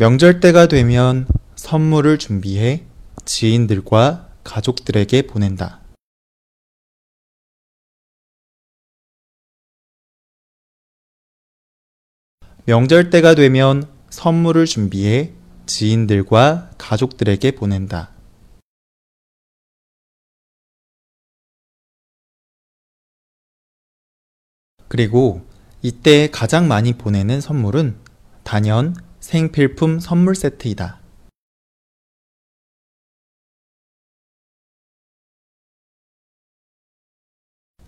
명절 때가 되면 선물을 준비해 지인들과 가족들에게 보낸다. 명절 때가 되면 선물을 준비해 지인들과 가족들에게 보낸다. 그리고 이때 가장 많이 보내는 선물은 단연 생필품 선물 세트이다.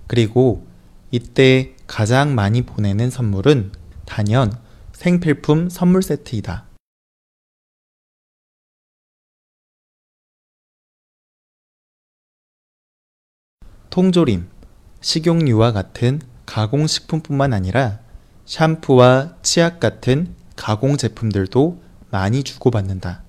그리고 이때 가장 많이 보내는 선물은 단연 생필품 선물 세트이다. 통조림, 식용유와 같은 가공식품뿐만 아니라 샴푸와 치약 같은 가공 제품들도 많이 주고받는다.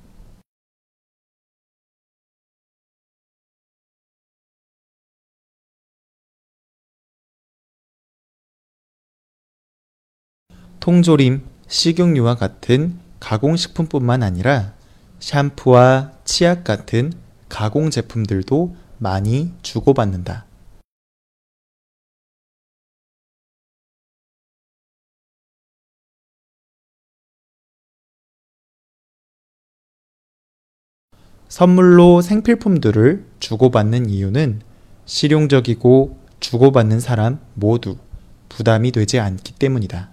통조림, 식용유와 같은 가공식품뿐만 아니라 샴푸와 치약 같은 가공 제품들도 많이 주고받는다. 선물로 생필품들을 주고받는 이유는 실용적이고 주고받는 사람 모두 부담이 되지 않기 때문이다.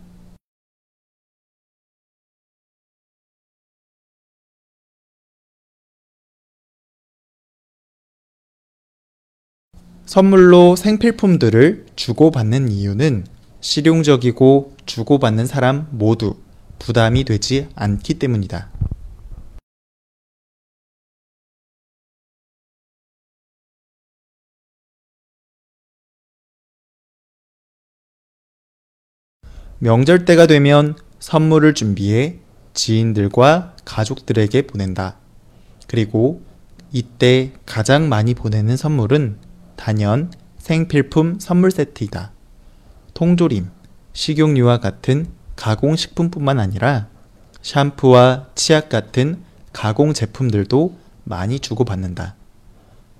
선물로 생필품들을 주고받는 이유는 실용적이고 주고받는 사람 모두 부담이 되지 않기 때문이다. 명절 때가 되면 선물을 준비해 지인들과 가족들에게 보낸다. 그리고 이때 가장 많이 보내는 선물은 단연 생필품 선물 세트이다. 통조림, 식용유와 같은 가공식품뿐만 아니라 샴푸와 치약 같은 가공 제품들도 많이 주고받는다.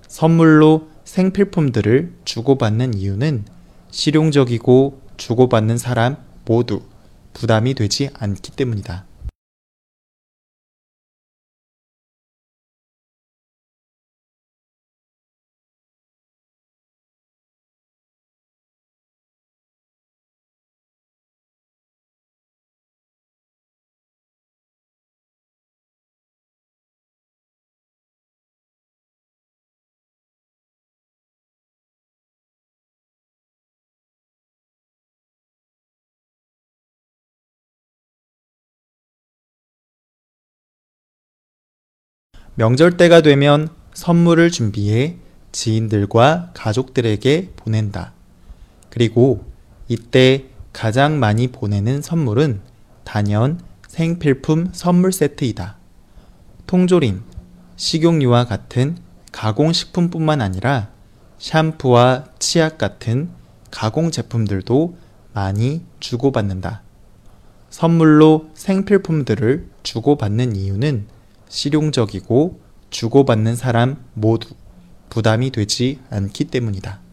선물로 생필품들을 주고받는 이유는 실용적이고 주고받는 사람 모두 부담이 되지 않기 때문이다. 명절 때가 되면 선물을 준비해 지인들과 가족들에게 보낸다. 그리고 이때 가장 많이 보내는 선물은 단연 생필품 선물 세트이다. 통조림, 식용유와 같은 가공식품뿐만 아니라 샴푸와 치약 같은 가공 제품들도 많이 주고받는다. 선물로 생필품들을 주고받는 이유는 실용적이고 주고받는 사람 모두 부담이 되지 않기 때문이다.